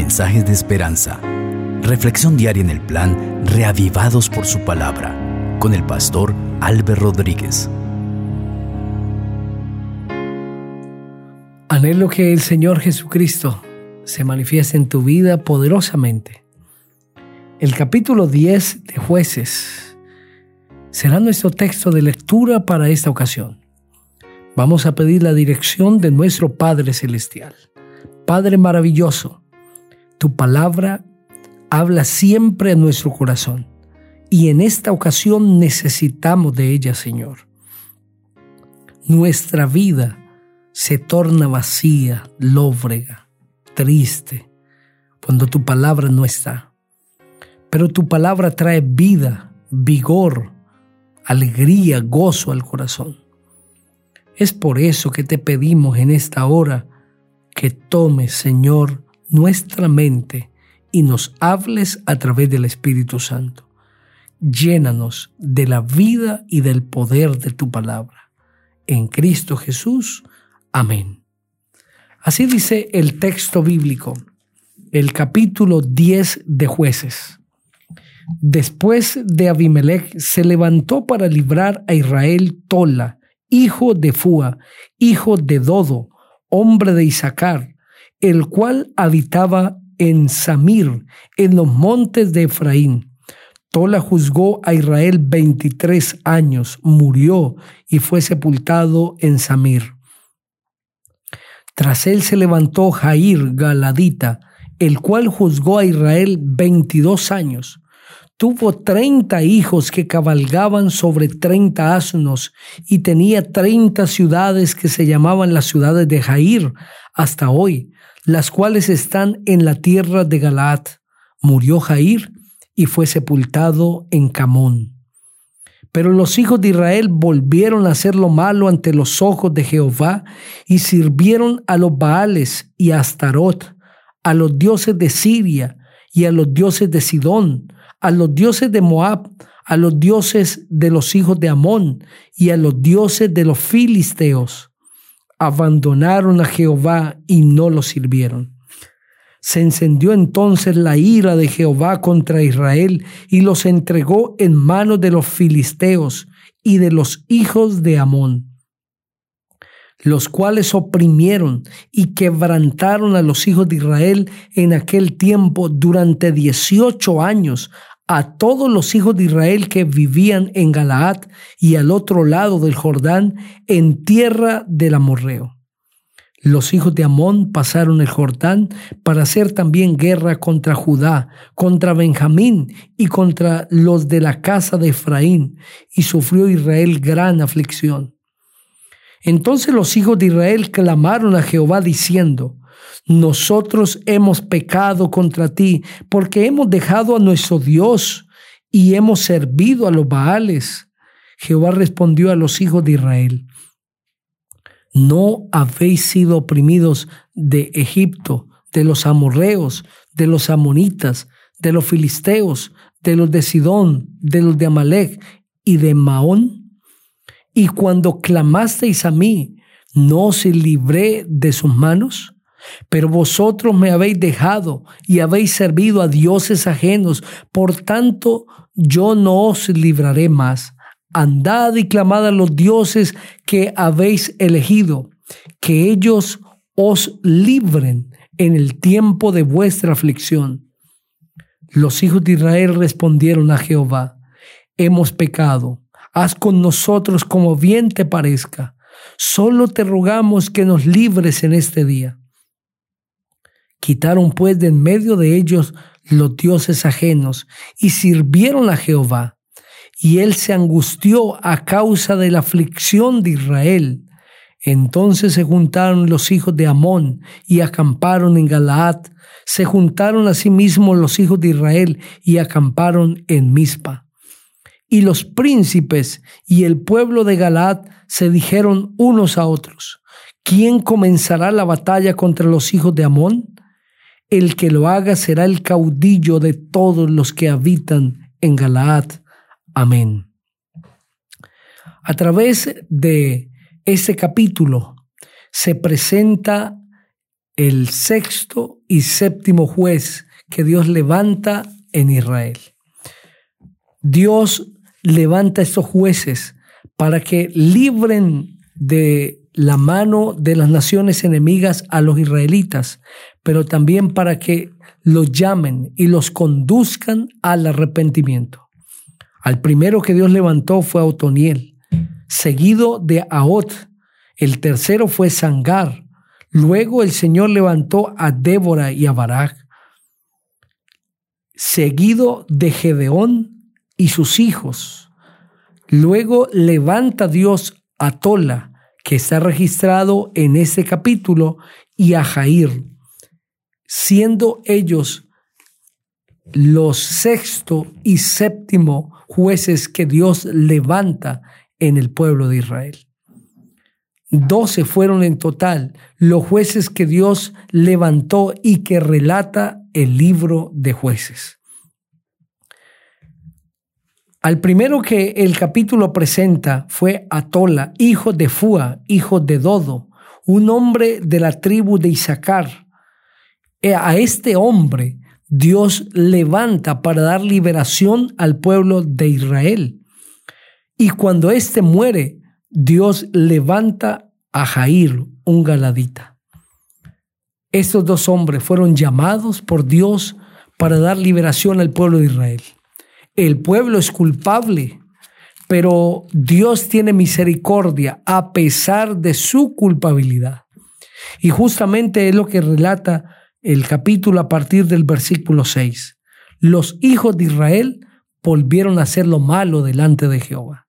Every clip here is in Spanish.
Mensajes de esperanza. Reflexión diaria en el plan Reavivados por su palabra con el pastor Álvaro Rodríguez. Anhelo que el Señor Jesucristo se manifieste en tu vida poderosamente. El capítulo 10 de jueces será nuestro texto de lectura para esta ocasión. Vamos a pedir la dirección de nuestro Padre Celestial. Padre maravilloso, tu palabra habla siempre a nuestro corazón y en esta ocasión necesitamos de ella, Señor. Nuestra vida se torna vacía, lóbrega, triste, cuando tu palabra no está. Pero tu palabra trae vida, vigor, alegría, gozo al corazón. Es por eso que te pedimos en esta hora que tomes, Señor, nuestra mente y nos hables a través del Espíritu Santo. Llénanos de la vida y del poder de tu palabra. En Cristo Jesús. Amén. Así dice el texto bíblico, el capítulo 10 de jueces. Después de Abimelech se levantó para librar a Israel Tola, hijo de Fua, hijo de Dodo, hombre de Isaacar, el cual habitaba en Samir, en los montes de Efraín. Tola juzgó a Israel 23 años, murió y fue sepultado en Samir. Tras él se levantó Jair Galadita, el cual juzgó a Israel 22 años. Tuvo treinta hijos que cabalgaban sobre treinta asnos y tenía treinta ciudades que se llamaban las ciudades de Jair hasta hoy, las cuales están en la tierra de Galaad. Murió Jair y fue sepultado en Camón. Pero los hijos de Israel volvieron a hacer lo malo ante los ojos de Jehová y sirvieron a los Baales y a Astarot, a los dioses de Siria y a los dioses de Sidón, a los dioses de Moab, a los dioses de los hijos de Amón y a los dioses de los filisteos. Abandonaron a Jehová y no lo sirvieron. Se encendió entonces la ira de Jehová contra Israel y los entregó en manos de los filisteos y de los hijos de Amón los cuales oprimieron y quebrantaron a los hijos de Israel en aquel tiempo durante dieciocho años a todos los hijos de Israel que vivían en Galaad y al otro lado del Jordán, en tierra del Amorreo. Los hijos de Amón pasaron el Jordán para hacer también guerra contra Judá, contra Benjamín y contra los de la casa de Efraín, y sufrió Israel gran aflicción. Entonces los hijos de Israel clamaron a Jehová diciendo, nosotros hemos pecado contra ti porque hemos dejado a nuestro Dios y hemos servido a los Baales. Jehová respondió a los hijos de Israel, no habéis sido oprimidos de Egipto, de los amorreos, de los amonitas, de los filisteos, de los de Sidón, de los de Amalek y de Maón. Y cuando clamasteis a mí, ¿no os libré de sus manos? Pero vosotros me habéis dejado y habéis servido a dioses ajenos, por tanto yo no os libraré más. Andad y clamad a los dioses que habéis elegido, que ellos os libren en el tiempo de vuestra aflicción. Los hijos de Israel respondieron a Jehová, hemos pecado, haz con nosotros como bien te parezca, solo te rogamos que nos libres en este día. Quitaron pues de en medio de ellos los dioses ajenos y sirvieron a Jehová. Y él se angustió a causa de la aflicción de Israel. Entonces se juntaron los hijos de Amón y acamparon en Galaad. Se juntaron asimismo los hijos de Israel y acamparon en Mizpa. Y los príncipes y el pueblo de Galaad se dijeron unos a otros, ¿quién comenzará la batalla contra los hijos de Amón? El que lo haga será el caudillo de todos los que habitan en Galaad. Amén. A través de este capítulo se presenta el sexto y séptimo juez que Dios levanta en Israel. Dios levanta estos jueces para que libren de la mano de las naciones enemigas a los israelitas, pero también para que los llamen y los conduzcan al arrepentimiento. Al primero que Dios levantó fue a Otoniel, seguido de Aot. El tercero fue Sangar. Luego el Señor levantó a Débora y a Barak, seguido de Gedeón y sus hijos. Luego levanta Dios a Tola, que está registrado en este capítulo, y a Jair, siendo ellos los sexto y séptimo jueces que Dios levanta en el pueblo de Israel. Doce fueron en total los jueces que Dios levantó y que relata el libro de jueces. Al primero que el capítulo presenta fue Atola, hijo de Fua, hijo de Dodo, un hombre de la tribu de Isaacar. E a este hombre Dios levanta para dar liberación al pueblo de Israel. Y cuando éste muere, Dios levanta a Jair, un galadita. Estos dos hombres fueron llamados por Dios para dar liberación al pueblo de Israel. El pueblo es culpable, pero Dios tiene misericordia a pesar de su culpabilidad. Y justamente es lo que relata el capítulo a partir del versículo 6. Los hijos de Israel volvieron a hacer lo malo delante de Jehová.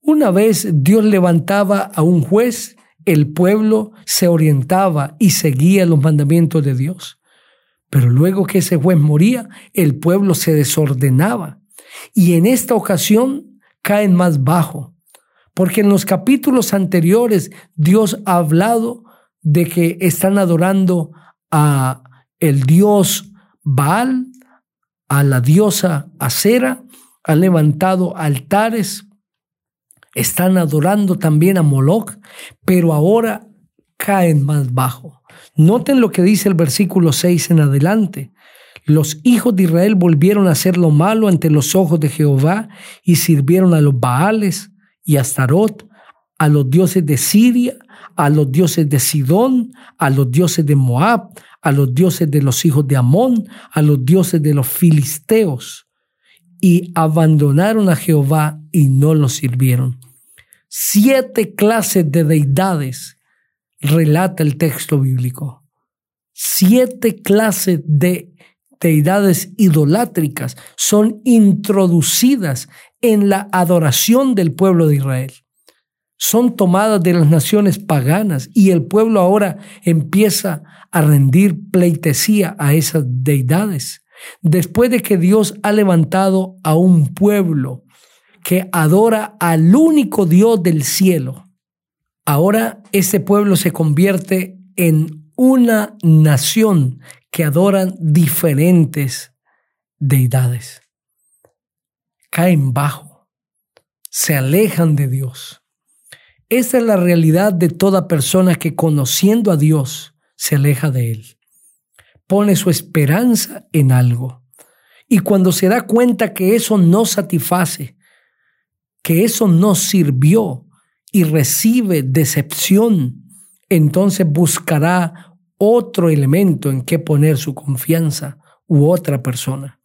Una vez Dios levantaba a un juez, el pueblo se orientaba y seguía los mandamientos de Dios. Pero luego que ese juez moría, el pueblo se desordenaba. Y en esta ocasión caen más bajo. Porque en los capítulos anteriores Dios ha hablado de que están adorando a el dios Baal, a la diosa Acera, han levantado altares, están adorando también a Moloch, pero ahora caen más bajo. Noten lo que dice el versículo 6 en adelante. Los hijos de Israel volvieron a hacer lo malo ante los ojos de Jehová y sirvieron a los Baales y a Astarot, a los dioses de Siria a los dioses de Sidón, a los dioses de Moab, a los dioses de los hijos de Amón, a los dioses de los filisteos, y abandonaron a Jehová y no lo sirvieron. Siete clases de deidades relata el texto bíblico. Siete clases de deidades idolátricas son introducidas en la adoración del pueblo de Israel son tomadas de las naciones paganas y el pueblo ahora empieza a rendir pleitesía a esas deidades. Después de que Dios ha levantado a un pueblo que adora al único Dios del cielo, ahora ese pueblo se convierte en una nación que adoran diferentes deidades. Caen bajo, se alejan de Dios esa es la realidad de toda persona que conociendo a Dios se aleja de Él. Pone su esperanza en algo. Y cuando se da cuenta que eso no satisface, que eso no sirvió y recibe decepción, entonces buscará otro elemento en que poner su confianza u otra persona.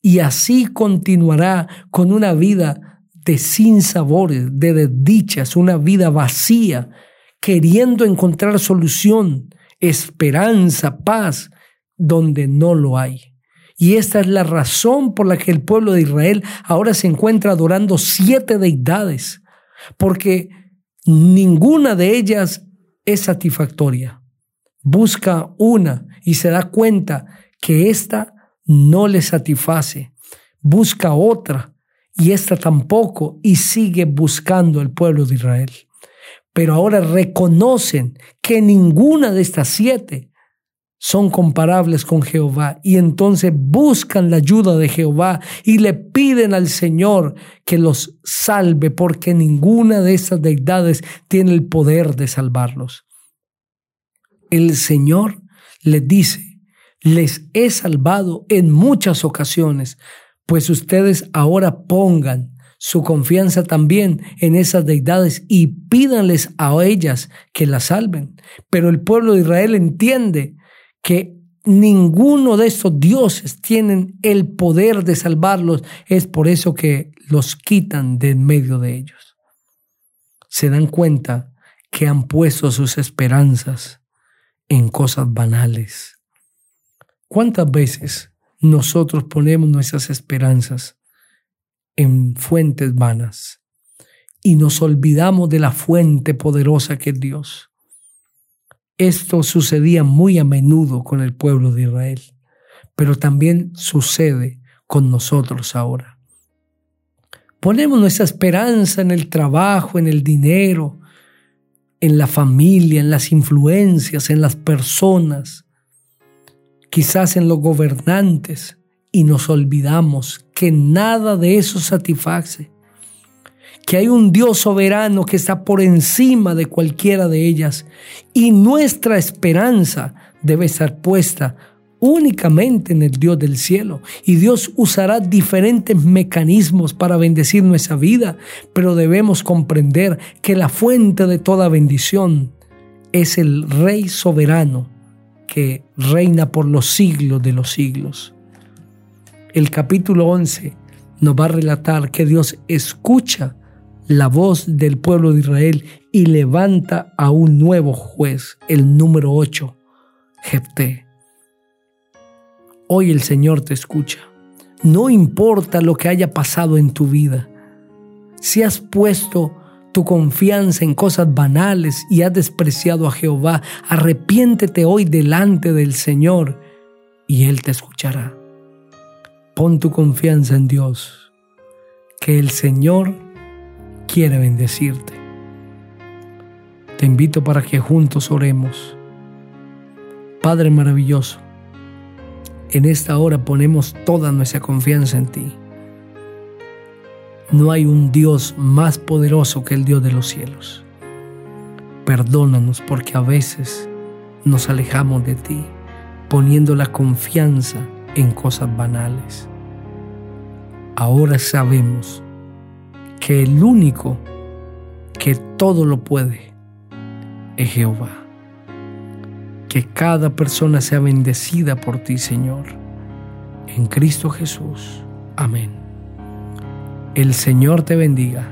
Y así continuará con una vida de sin sabores, de desdichas, una vida vacía, queriendo encontrar solución, esperanza, paz, donde no lo hay. Y esta es la razón por la que el pueblo de Israel ahora se encuentra adorando siete deidades, porque ninguna de ellas es satisfactoria. Busca una y se da cuenta que esta no le satisface. Busca otra y esta tampoco, y sigue buscando el pueblo de Israel. Pero ahora reconocen que ninguna de estas siete son comparables con Jehová y entonces buscan la ayuda de Jehová y le piden al Señor que los salve porque ninguna de estas deidades tiene el poder de salvarlos. El Señor les dice, les he salvado en muchas ocasiones, pues ustedes ahora pongan su confianza también en esas deidades y pídanles a ellas que las salven. Pero el pueblo de Israel entiende que ninguno de estos dioses tienen el poder de salvarlos. Es por eso que los quitan de en medio de ellos. Se dan cuenta que han puesto sus esperanzas en cosas banales. ¿Cuántas veces nosotros ponemos nuestras esperanzas en fuentes vanas y nos olvidamos de la fuente poderosa que es Dios. Esto sucedía muy a menudo con el pueblo de Israel, pero también sucede con nosotros ahora. Ponemos nuestra esperanza en el trabajo, en el dinero, en la familia, en las influencias, en las personas, quizás en los gobernantes, y nos olvidamos que nada de eso satisface, que hay un Dios soberano que está por encima de cualquiera de ellas y nuestra esperanza debe estar puesta únicamente en el Dios del cielo. Y Dios usará diferentes mecanismos para bendecir nuestra vida, pero debemos comprender que la fuente de toda bendición es el Rey soberano que reina por los siglos de los siglos el capítulo 11 nos va a relatar que Dios escucha la voz del pueblo de Israel y levanta a un nuevo juez, el número 8, Jefté. Hoy el Señor te escucha. No importa lo que haya pasado en tu vida. Si has puesto tu confianza en cosas banales y has despreciado a Jehová, arrepiéntete hoy delante del Señor y Él te escuchará. Pon tu confianza en Dios, que el Señor quiere bendecirte. Te invito para que juntos oremos. Padre maravilloso, en esta hora ponemos toda nuestra confianza en ti. No hay un Dios más poderoso que el Dios de los cielos. Perdónanos porque a veces nos alejamos de ti, poniendo la confianza en cosas banales. Ahora sabemos que el único que todo lo puede es Jehová. Que cada persona sea bendecida por ti, Señor. En Cristo Jesús. Amén. El Señor te bendiga